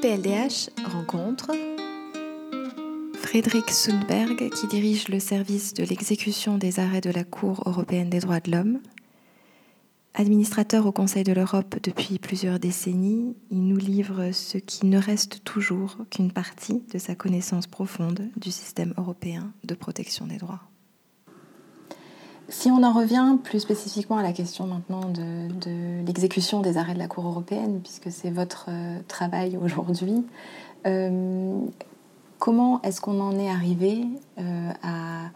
PLDH rencontre Frédéric Sundberg, qui dirige le service de l'exécution des arrêts de la Cour européenne des droits de l'homme. Administrateur au Conseil de l'Europe depuis plusieurs décennies, il nous livre ce qui ne reste toujours qu'une partie de sa connaissance profonde du système européen de protection des droits. Si on en revient plus spécifiquement à la question maintenant de, l'exécution des arrêts de la Cour européenne, puisque c'est votre euh, travail aujourd'hui, euh, comment est-ce qu'on en est arrivé euh, à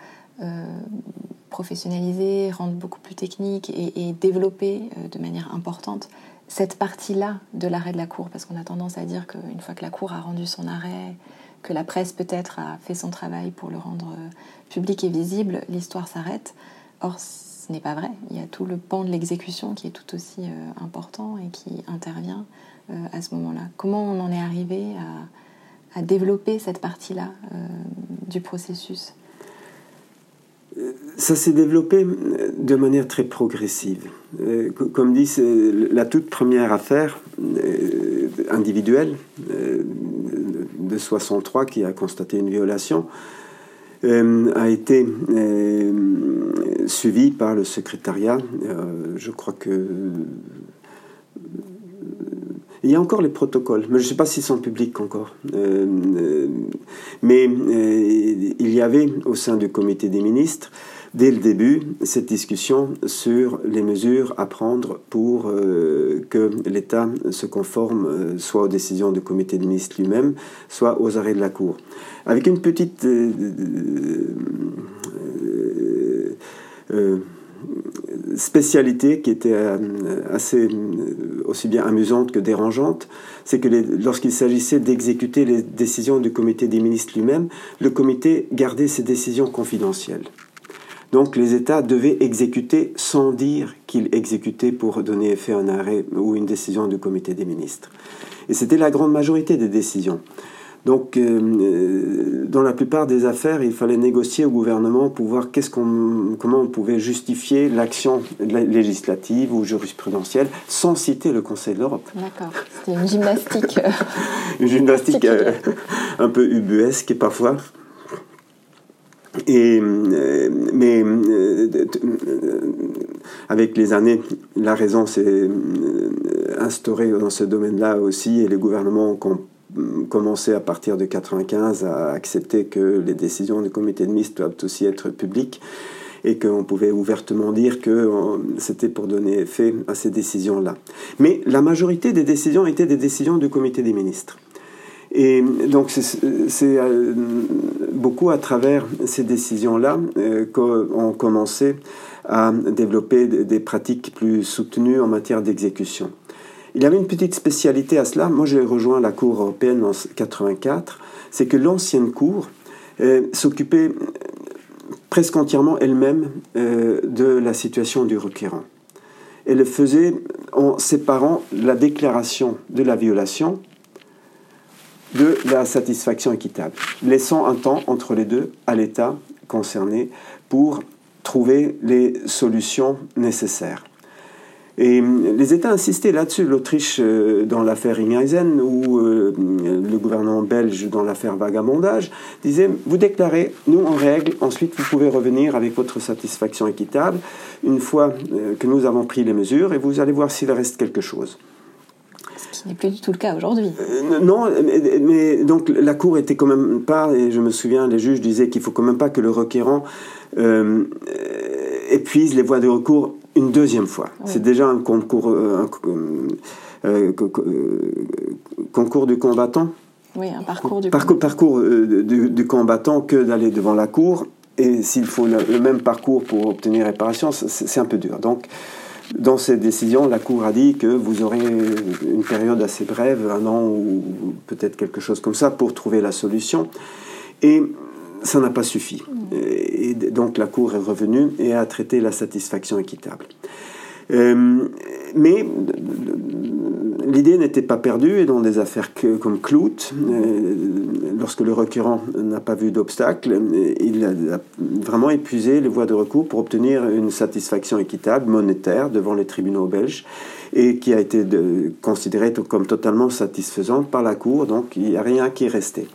professionnaliser, rendre beaucoup plus technique et, développer de manière importante cette partie-là de l'arrêt de la Cour? Parce qu'on a tendance à dire qu'une fois que la Cour a rendu son arrêt, que la presse peut-être a fait son travail pour le rendre public et visible, l'histoire s'arrête. Or, ce n'est pas vrai. Il y a tout le pan de l'exécution qui est tout aussi euh, important et qui intervient euh, à ce moment-là. Comment on en est arrivé à, développer cette partie-là euh, du processus? Ça s'est développé de manière très progressive. Comme dit, c'est la toute première affaire individuelle de 63 qui a constaté une violation euh, a été euh, suivi par le secrétariat. Euh, je crois que il y a encore les protocoles, mais je ne sais pas s'ils sont publics encore. mais il y avait au sein du comité des ministres dès le début cette discussion sur les mesures à prendre pour euh, que l'État se conforme euh, soit aux décisions du comité des ministres lui-même, soit aux arrêts de la Cour. Avec une petite euh, spécialité qui était assez aussi bien amusante que dérangeante, c'est que lorsqu'il s'agissait d'exécuter les décisions du comité des ministres lui-même, le comité gardait ses décisions confidentielles. Donc les États devaient exécuter sans dire qu'ils exécutaient pour donner effet à un arrêt ou une décision du comité des ministres. Et c'était la grande majorité des décisions. Donc, euh, euh, dans la plupart des affaires, il fallait négocier au gouvernement pour voir qu'est-ce qu'on, comment on pouvait justifier l'action législative ou jurisprudentielle sans citer le Conseil de l'Europe. D'accord, c'était une gymnastique. Euh, une gymnastique un peu ubuesque parfois. Et, mais avec les années, la raison s'est instaurée dans ce domaine-là aussi, et les gouvernements ont commencé à partir de 95 à accepter que les décisions du comité de ministres doivent aussi être publiques et qu'on pouvait ouvertement dire que c'était pour donner effet à ces décisions-là. Mais la majorité des décisions étaient des décisions du comité des ministres. Et donc c'est euh, beaucoup à travers ces décisions-là euh, qu'on commençait à développer des pratiques plus soutenues en matière d'exécution. Il y avait une petite spécialité à cela. Moi, j'ai rejoint la Cour européenne en 84. C'est que l'ancienne Cour euh, s'occupait presque entièrement elle-même de la situation du requérant. Elle le faisait en séparant la déclaration de la violation de la satisfaction équitable, laissant un temps entre les deux à l'État concerné pour trouver les solutions nécessaires. Et les États insistaient là-dessus, l'Autriche euh, dans l'affaire Ingeisen ou euh, le gouvernement belge dans l'affaire vagabondage, disait, vous déclarez, nous on règle, ensuite vous pouvez revenir avec votre satisfaction équitable une fois euh, que nous avons pris les mesures et vous allez voir s'il reste quelque chose. Ce n'est plus du tout le cas aujourd'hui. Euh, non, mais, donc la Cour était quand même pas, et je me souviens, les juges disaient qu'il faut quand même pas que le requérant euh, épuise les voies de recours une deuxième fois. C'est déjà un concours, euh, concours du combattant. Oui, un parcours du parcours, parcours du, combattant que d'aller devant la Cour. Et s'il faut le, même parcours pour obtenir réparation, c'est un peu dur. Donc, dans cette décision, la Cour a dit que vous aurez une période assez brève, un an ou peut-être quelque chose comme ça, pour trouver la solution. Et ça n'a pas suffi. Et donc la Cour est revenue et a traité la satisfaction équitable. Euh, mais l'idée n'était pas perdue et dans des affaires comme Clout, euh, lorsque le requérant n'a pas vu d'obstacle, il a vraiment épuisé les voies de recours pour obtenir une satisfaction équitable, monétaire, devant les tribunaux belges et qui a été considérée comme totalement satisfaisante par la Cour, donc il n'y a rien qui restait.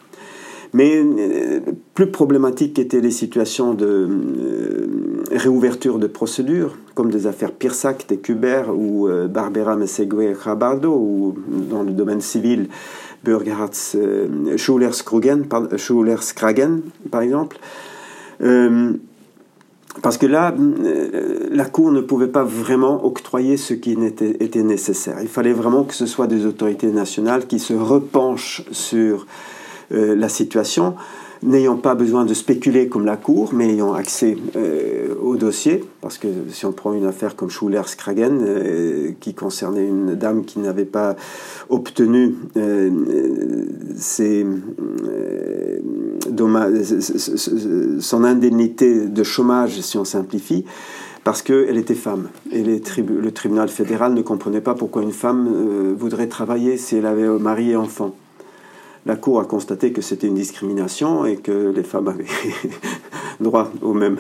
Mais euh, plus problématiques étaient les situations de euh, réouverture de procédures, comme des affaires Pirsac, des Kubert ou euh, Barbera Messegue Rabardo, ou dans le domaine civil, Burgerhardt Schuler-Skragen, par exemple. parce que là, la Cour ne pouvait pas vraiment octroyer ce qui était, était nécessaire. Il fallait vraiment que ce soit des autorités nationales qui se repenchent sur euh, la situation, n'ayant pas besoin de spéculer comme la Cour, mais ayant accès euh, au dossier, parce que si on prend une affaire comme Schuller-Skragen, euh, qui concernait une dame qui n'avait pas obtenu son indemnité de chômage, si on simplifie, parce qu'elle était femme. Et le tribunal fédéral ne comprenait pas pourquoi une femme voudrait travailler si elle avait mari et enfant la Cour a constaté que c'était une discrimination et que les femmes avaient droit au même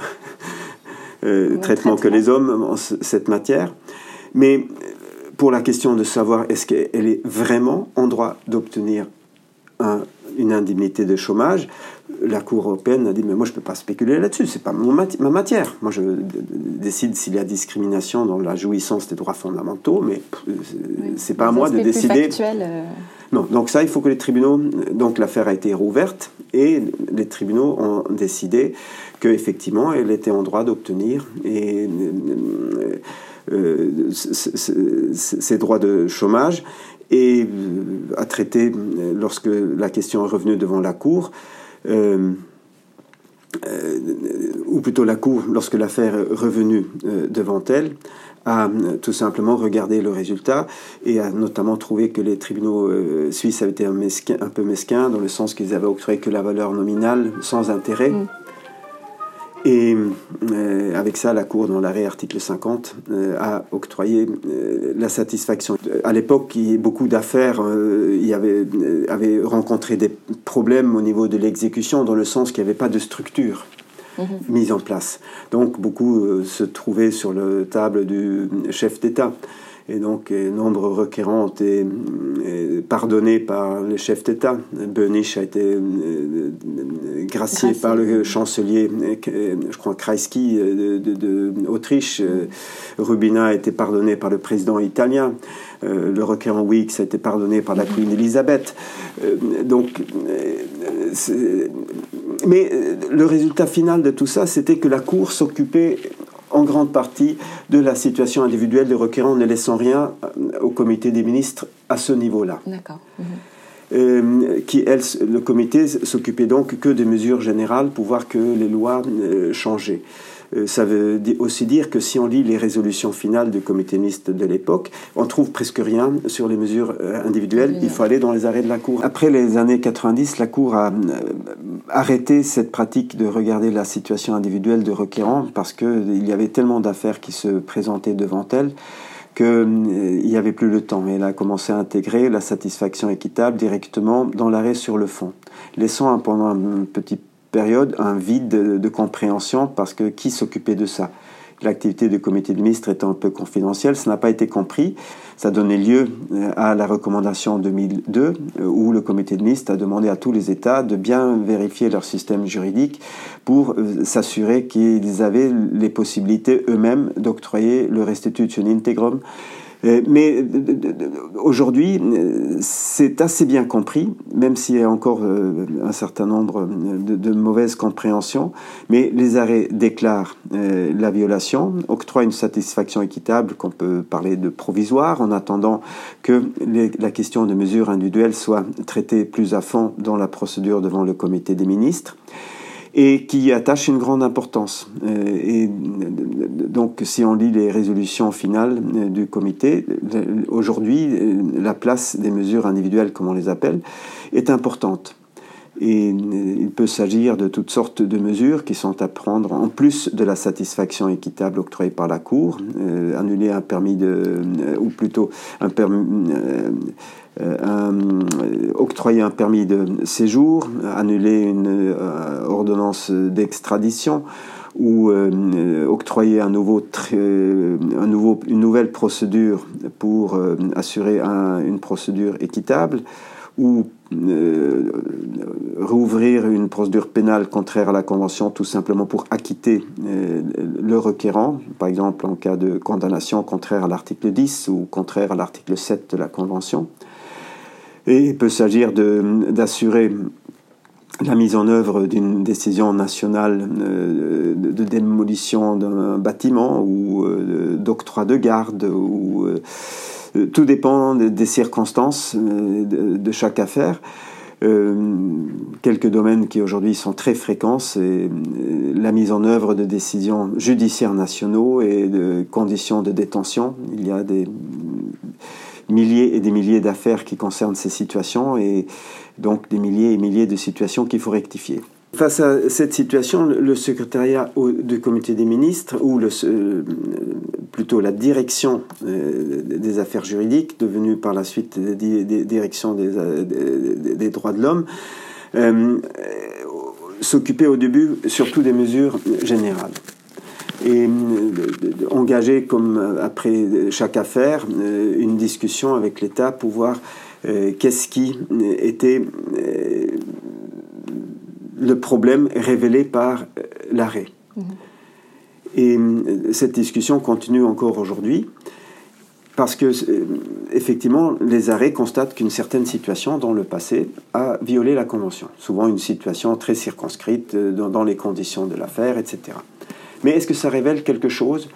euh, traitement que les hommes en cette matière. Mais pour la question de savoir est-ce qu'elle est vraiment en droit d'obtenir une indemnité de chômage, la Cour européenne a dit mais moi je ne peux pas spéculer là-dessus, c'est pas ma matière. Moi je décide s'il y a discrimination dans la jouissance des droits fondamentaux, mais c'est pas à moi de décider. Euh. Non, donc ça il faut que les tribunaux, donc l'affaire a été rouverte et les tribunaux ont décidé qu'effectivement elle était en droit d'obtenir et euh, ses droits de chômage et a traité, lorsque la question est revenue devant la Cour, euh, euh, ou plutôt la Cour, lorsque l'affaire est revenue euh, devant elle, a tout simplement regardé le résultat et a notamment trouvé que les tribunaux suisses avaient été un, un, peu mesquins dans le sens qu'ils avaient octroyé que la valeur nominale sans intérêt. Mm. Et euh, avec ça, la Cour, dans l'arrêt article 50, euh, a octroyé euh, la satisfaction. À l'époque, beaucoup d'affaires avaient, avaient, rencontré des problèmes au niveau de l'exécution, dans le sens qu'il n'y avait pas de structure. Mhm. mise en place. Donc beaucoup se trouvaient sur la table du chef d'État. Et donc, nombre requérants ont été pardonnés par le chef d'État. Bönig a été euh, gracié par le chancelier, euh, je crois, Kreisky d'Autriche. De, Rubina a été pardonné par le président italien. Euh, le requérant Weeks a été pardonné par la Queen Elizabeth. donc, mais le résultat final de tout ça, c'était que la Cour s'occupait en grande partie de la situation individuelle des requérants, ne laissant rien euh, au comité des ministres à ce niveau-là. D'accord. Mhm. Euh, qui, elle, le comité s'occupait donc que des mesures générales pour voir que les lois euh, changeaient. Euh, ça veut aussi dire que si on lit les résolutions finales du comité mixte de l'époque, on trouve presque rien sur les mesures euh, individuelles. Il faut aller dans les arrêts de la Cour. Après les années 90, la Cour a euh, arrêté cette pratique de regarder la situation individuelle de requérants parce qu'il y avait tellement d'affaires qui se présentaient devant elle qu'il n'y avait plus le temps. Elle a commencé à intégrer la satisfaction équitable directement dans l'arrêt sur le fond, laissant pendant un petit période un vide de, compréhension parce que qui s'occupait de ça? L'activité du comité de ministres étant un peu confidentielle, ça n'a pas été compris. Ça donnait lieu euh, à la recommandation 2002 euh, où le comité de ministres a demandé à tous les États de bien vérifier leur système juridique pour euh, s'assurer qu'ils avaient les possibilités eux-mêmes d'octroyer le restitution integrum mais aujourd'hui, c'est assez bien compris, même s'il y a encore euh, un certain nombre de, mauvaises compréhensions. Mais les arrêts déclarent euh, la violation, octroient une satisfaction équitable qu'on peut parler de provisoire, en attendant que la question de mesures individuelles soit traitée plus à fond dans la procédure devant le comité des ministres et qui attache une grande importance. Euh, et donc, si on lit les résolutions finales euh, du comité, aujourd'hui, euh, la place des mesures individuelles, comme on les appelle, est importante. Et il peut s'agir de toutes sortes de mesures qui sont à prendre en plus de la satisfaction équitable octroyée par la Cour, annuler un permis de, ou plutôt un permis, octroyer un permis de séjour, annuler une ordonnance d'extradition ou octroyer un nouveau, un une nouvelle procédure pour assurer une procédure équitable ou euh, rouvrir une procédure pénale contraire à la Convention tout simplement pour acquitter euh, le requérant, par exemple en cas de condamnation contraire à l'article 10 ou contraire à l'article 7 de la Convention. Et il peut s'agir d'assurer la mise en œuvre d'une décision nationale euh, de démolition d'un bâtiment ou d'octroi de garde ou euh, tout dépend des circonstances euh, de, chaque affaire. Euh, quelques domaines qui aujourd'hui sont très fréquents, c'est la mise en œuvre de décisions judiciaires nationaux et de conditions de détention. Il y a des milliers et des milliers d'affaires qui concernent ces situations et donc des milliers et milliers de situations qu'il faut rectifier. Face à cette situation, le secrétariat du comité des ministres, ou euh, plutôt la direction euh, des affaires juridiques, devenue par la suite direction euh, des, droits de l'homme, s'occupait au début surtout des mesures générales et engager comme après chaque affaire une discussion avec l'État pour voir qu'est-ce qui était le problème révélé par euh, l'arrêt. Mhm. Et euh, cette discussion continue encore aujourd'hui parce que euh, effectivement les arrêts constatent qu'une certaine situation dans le passé a violé la convention, souvent une situation très circonscrite dans, les conditions de l'affaire, etc. Mais est-ce que ça révèle quelque chose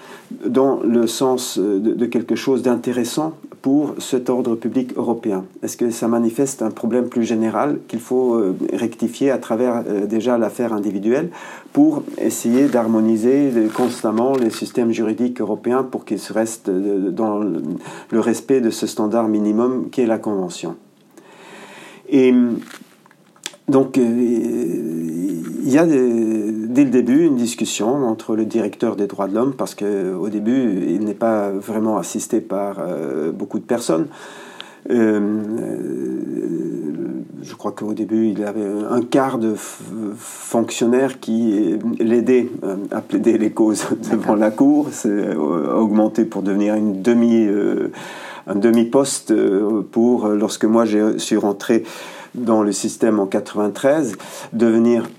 dans le sens de quelque chose d'intéressant pour cet ordre public européen? Est-ce que ça manifeste un problème plus général qu'il faut euh, rectifier à travers euh, déjà l'affaire individuelle pour essayer d'harmoniser constamment les systèmes juridiques européens pour qu'ils restent euh, dans le respect de ce standard minimum qu'est la Convention? Donc, il y a dès le début une discussion entre le directeur des droits de l'homme, parce qu'au début, il n'est pas vraiment assisté par euh, beaucoup de personnes. Euh, je crois qu'au début, il avait un quart de fonctionnaires qui l'aidaient euh, à plaider les causes devant la cour. C'est augmenté pour devenir une demi, un demi-poste pour, lorsque moi je suis rentré dans le système en 93, devenir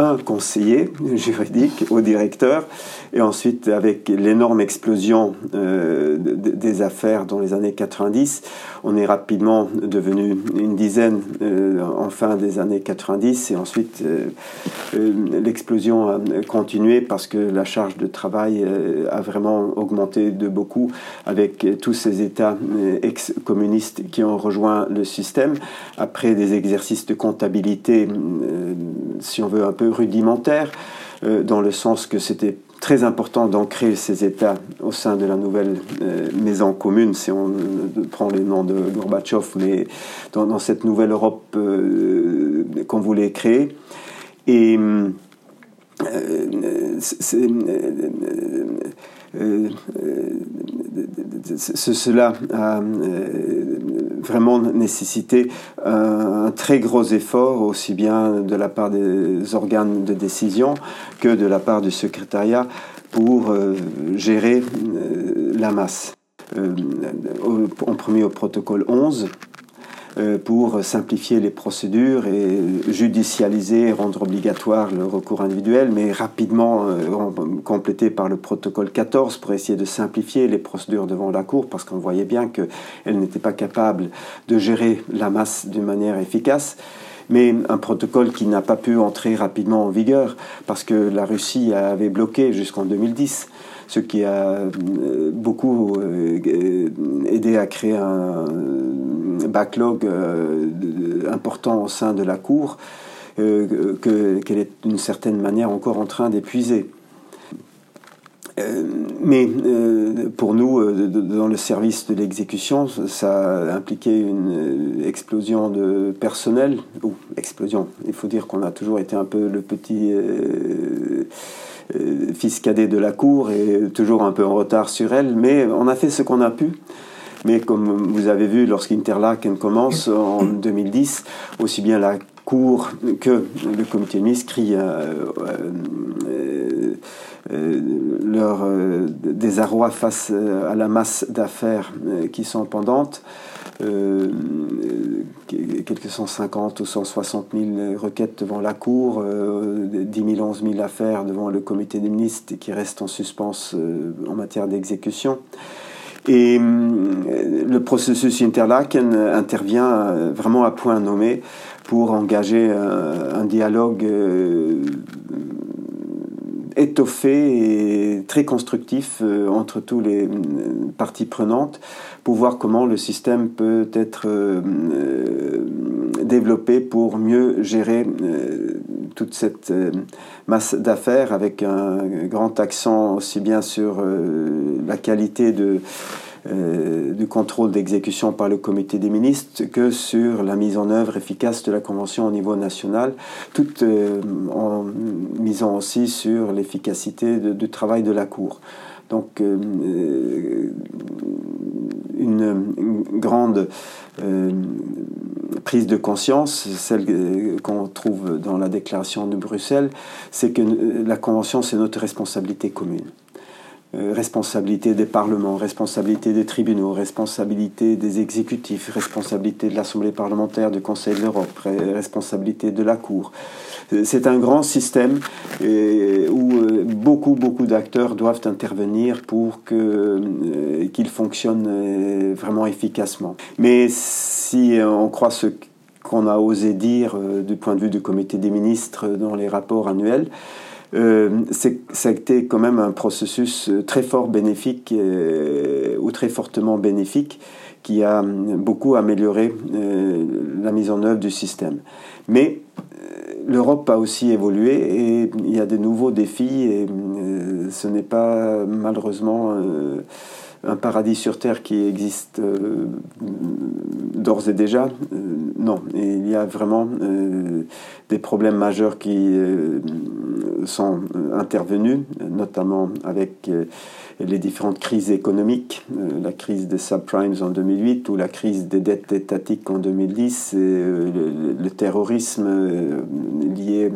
un conseiller juridique au directeur et ensuite, avec l'énorme explosion euh, des affaires dans les années 90, on est rapidement devenu une dizaine euh, en fin des années 90. Et ensuite, euh, l'explosion a continué parce que la charge de travail a vraiment augmenté de beaucoup avec tous ces États ex-communistes qui ont rejoint le système après des exercices de comptabilité, si on veut, un peu rudimentaires dans le sens que c'était très important d'ancrer ces États au sein de la nouvelle euh, maison commune, si on prend les noms de Gorbatchev, mais dans, cette nouvelle Europe euh, qu'on voulait créer. Et euh, cela a vraiment nécessité un, très gros effort, aussi bien de la part des organes de décision que de la part du secrétariat, pour euh, gérer euh, la masse. Euh, en premier au protocole 11, euh, pour simplifier les procédures et judicialiser, rendre obligatoire le recours individuel, mais rapidement euh, complété par le protocole 14 pour essayer de simplifier les procédures devant la Cour, parce qu'on voyait bien qu'elle n'était pas capable de gérer la masse d'une manière efficace. Mais un protocole qui n'a pas pu entrer rapidement en vigueur parce que la Russie avait bloqué jusqu'en 2010 ce qui a euh, beaucoup euh, aidé à créer un backlog euh, important au sein de la Cour qu'elle est d'une certaine manière encore en train d'épuiser. mais pour nous, dans le service de l'exécution, ça a impliqué une explosion de personnel, ou explosion, il faut dire qu'on a toujours été un peu le petit fils cadet de la cour et toujours un peu en retard sur elle, mais on a fait ce qu'on a pu. Mais comme vous avez vu, lorsqu'Interlaken commence en 2010, aussi bien la Cour que le comité de ministre crient euh, euh, euh, leur désarroi face à la masse d'affaires qui sont pendantes. Quelques 150 ou 160 000 requêtes devant la Cour, 10 000, 11 000 affaires devant le comité des ministres qui restent en suspens en matière d'exécution. Et le processus Interlaken intervient vraiment à point nommé pour engager euh, un, dialogue euh, étoffé et très constructif euh, entre tous les parties prenantes pour voir comment le système peut être développé pour mieux gérer toute cette masse d'affaires avec un grand accent aussi bien sur la qualité de euh, du contrôle d'exécution par le comité des ministres que sur la mise en œuvre efficace de la Convention au niveau national, tout euh, en misant aussi sur l'efficacité du travail de la Cour. Donc euh, une, grande prise de conscience, celle qu'on trouve dans la déclaration de Bruxelles, c'est que la Convention, c'est notre responsabilité commune. Euh, responsabilité des parlements, responsabilité des tribunaux, responsabilité des exécutifs, responsabilité de l'Assemblée parlementaire, du Conseil de l'Europe, responsabilité de la Cour. Euh, c'est un grand système euh, où beaucoup, beaucoup d'acteurs doivent intervenir pour qu'il fonctionne vraiment efficacement. Mais si on croit ce qu'on a osé dire du point de vue du comité des ministres dans les rapports annuels, euh, ça a été quand même un processus euh, très fort bénéfique euh, ou très fortement bénéfique qui a beaucoup amélioré la mise en œuvre du système. Mais l'Europe a aussi évolué et il y a de nouveaux défis et ce n'est pas malheureusement un paradis sur Terre qui existe euh, d'ores et déjà. Euh, non, il y a vraiment euh, des problèmes majeurs qui sont intervenus, notamment avec les différentes crises économiques, la crise des subprimes en 2008 ou la crise des dettes étatiques en 2010, et, le, terrorisme lié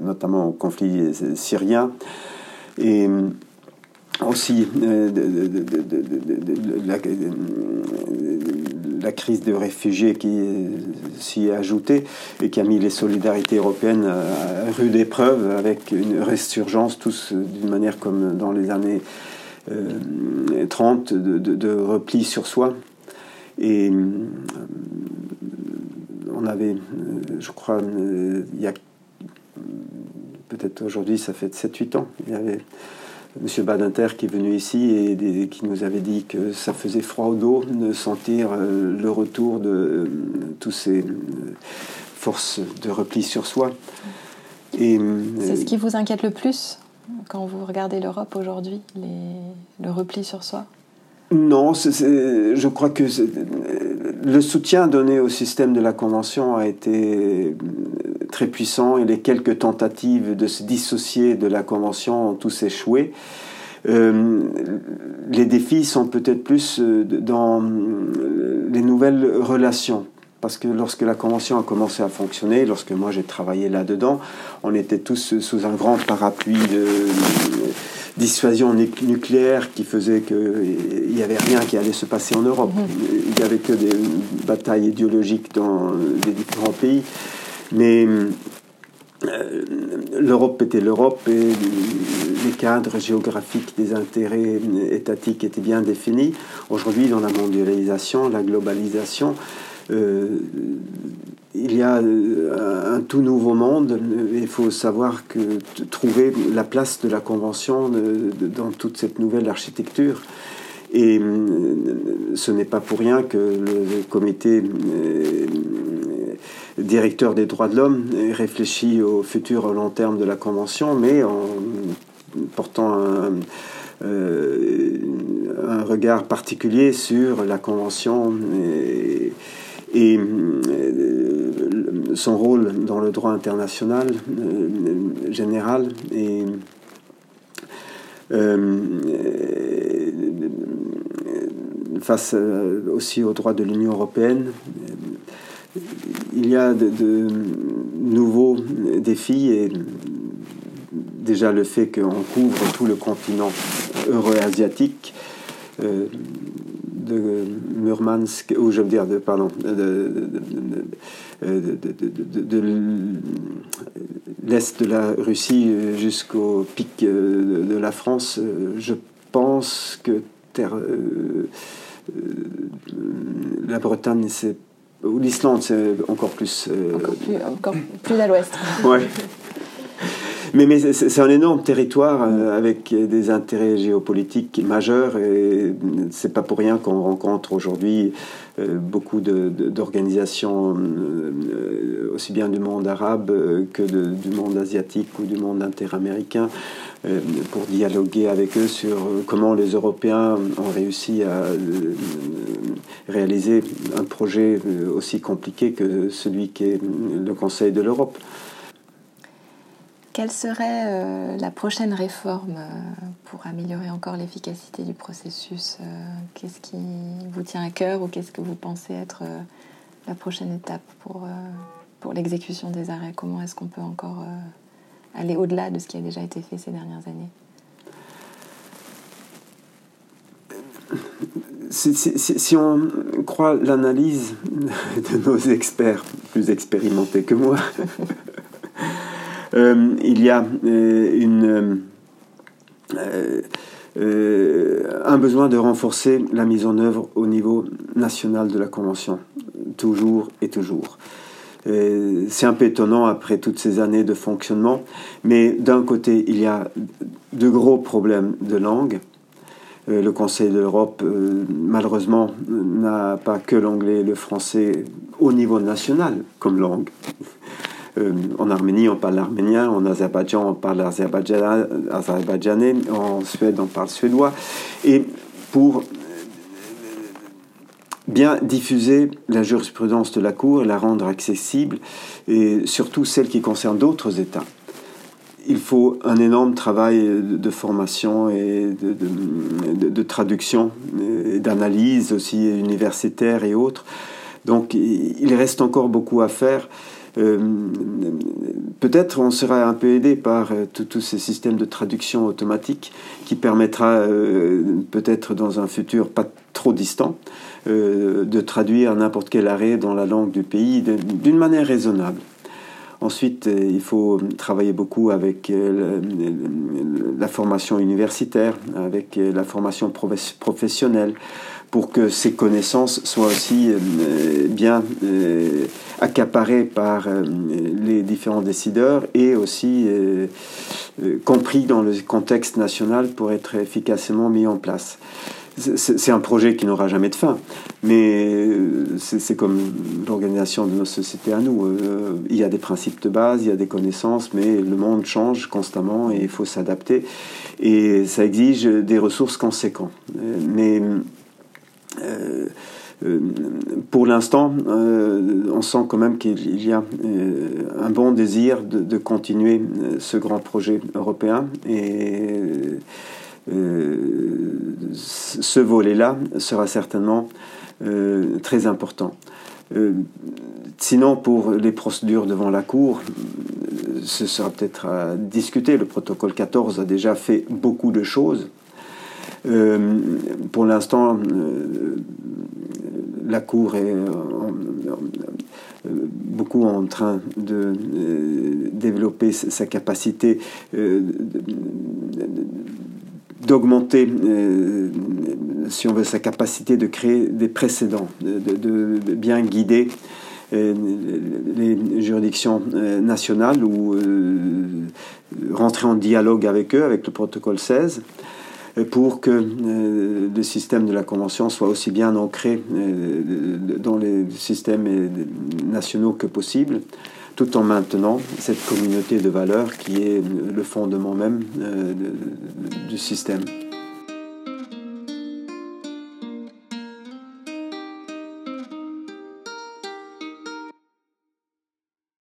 notamment au conflit syrien. Et aussi euh, la, crise des réfugiés qui s'y est ajoutée et qui a mis les solidarités européennes à rude épreuve avec une résurgence tous d'une manière comme dans les années 30 euh, de, repli sur soi. Et euh, on avait, je crois, il y a peut-être aujourd'hui, ça fait 7-8 ans, il y avait M. Badinter qui est venu ici et qui nous avait dit que ça faisait froid au dos de sentir euh, le retour de euh, toutes ces euh, forces de repli sur soi. C'est ce qui vous inquiète le plus quand vous regardez l'Europe aujourd'hui, le repli sur soi? Non, je crois que le soutien donné au système de la Convention a été très puissant et les quelques tentatives de se dissocier de la Convention ont tous échoué. Euh, les défis sont peut-être plus euh, dans les nouvelles relations. Parce que lorsque la Convention a commencé à fonctionner, lorsque moi j'ai travaillé là-dedans, on était tous sous un grand parapluie de dissuasion nucléaire qui faisait qu'il n'y avait rien qui allait se passer en Europe. Mm-hmm. Il n'y avait que des batailles idéologiques dans les différents pays. Mais euh, l'Europe était l'Europe et les cadres géographiques des intérêts étatiques étaient bien définis. Aujourd'hui, dans la mondialisation, la globalisation, euh, il y a euh, un tout nouveau monde. Il faut savoir que trouver la place de la Convention dans toute cette nouvelle architecture. Et ce n'est pas pour rien que le comité directeur des droits de l'homme réfléchit au futur long terme de la Convention, mais en portant un, regard particulier sur la Convention et son rôle dans le droit international général et face aussi aux droits de l'Union européenne il y a de, nouveaux défis et déjà le fait qu'on couvre tout le continent euro-asiatique euh, de Murmansk, ou je veux dire, de, pardon, de, de l'est de la Russie jusqu'au pic de, la France, je pense que terre, euh, euh, la Bretagne, c'est ou l'Islande, c'est encore plus. Euh, encore, plus encore plus à l'ouest. ouais. Mais, c'est un énorme territoire euh, avec des intérêts géopolitiques majeurs et c'est pas pour rien qu'on rencontre aujourd'hui euh, beaucoup d'organisations aussi bien du monde arabe que du monde asiatique ou du monde interaméricain pour dialoguer avec eux sur comment les Européens ont réussi à réaliser un projet aussi compliqué que celui qui est le Conseil de l'Europe. Quelle serait euh, la prochaine réforme euh, pour améliorer encore l'efficacité du processus euh, Qu'est-ce qui vous tient à cœur ou qu'est-ce que vous pensez être la prochaine étape pour, pour l'exécution des arrêts? Comment est-ce qu'on peut encore aller au-delà de ce qui a déjà été fait ces dernières années? Si, si, on croit l'analyse de nos experts plus expérimentés que moi, il y a euh, euh, un besoin de renforcer la mise en œuvre au niveau national de la Convention, toujours et toujours. C'est un peu étonnant après toutes ces années de fonctionnement, mais d'un côté, il y a de gros problèmes de langue. Le Conseil de l'Europe, malheureusement, n'a pas que l'anglais et le français au niveau national comme langue. Euh, en Arménie, on parle l'arménien, en Azerbaïdjan, on parle l'azerbaïdjanais, en Suède, on parle suédois. Et pour euh, bien diffuser la jurisprudence de la Cour et la rendre accessible, et surtout celle qui concerne d'autres États. Il faut un énorme travail de formation et de traduction, d'analyse aussi universitaire et autres. Donc il reste encore beaucoup à faire. Euh, peut-être on sera un peu aidé par euh, tous ces systèmes de traduction automatique qui permettra euh, peut-être dans un futur pas trop distant de traduire n'importe quel arrêt dans la langue du pays d'une manière raisonnable. Ensuite, il faut travailler beaucoup avec la formation universitaire, avec la formation professionnelle, pour que ces connaissances soient aussi euh, bien euh, accaparées par euh, les différents décideurs et aussi compris dans le contexte national pour être efficacement mis en place. C'est un projet qui n'aura jamais de fin, mais c'est comme l'organisation de nos sociétés à nous. Il y a des principes de base, il y a des connaissances, mais le monde change constamment et il faut s'adapter. Et ça exige des ressources conséquentes. Mais pour l'instant, euh, on sent quand même qu'il y a un bon désir de, continuer ce grand projet européen et ce volet-là sera certainement très important. sinon, pour les procédures devant la Cour, ce sera peut-être à discuter. Le protocole 14 a déjà fait beaucoup de choses. Euh, pour l'instant, euh, la Cour est euh, beaucoup en train de développer sa capacité d'augmenter, si on veut, sa capacité de créer des précédents, de, bien guider les juridictions nationales ou rentrer en dialogue avec eux, avec le protocole 16 pour que euh, le système de la Convention soit aussi bien ancré euh, dans les systèmes nationaux que possible. tout en maintenant cette communauté de valeurs qui est le fondement même du système.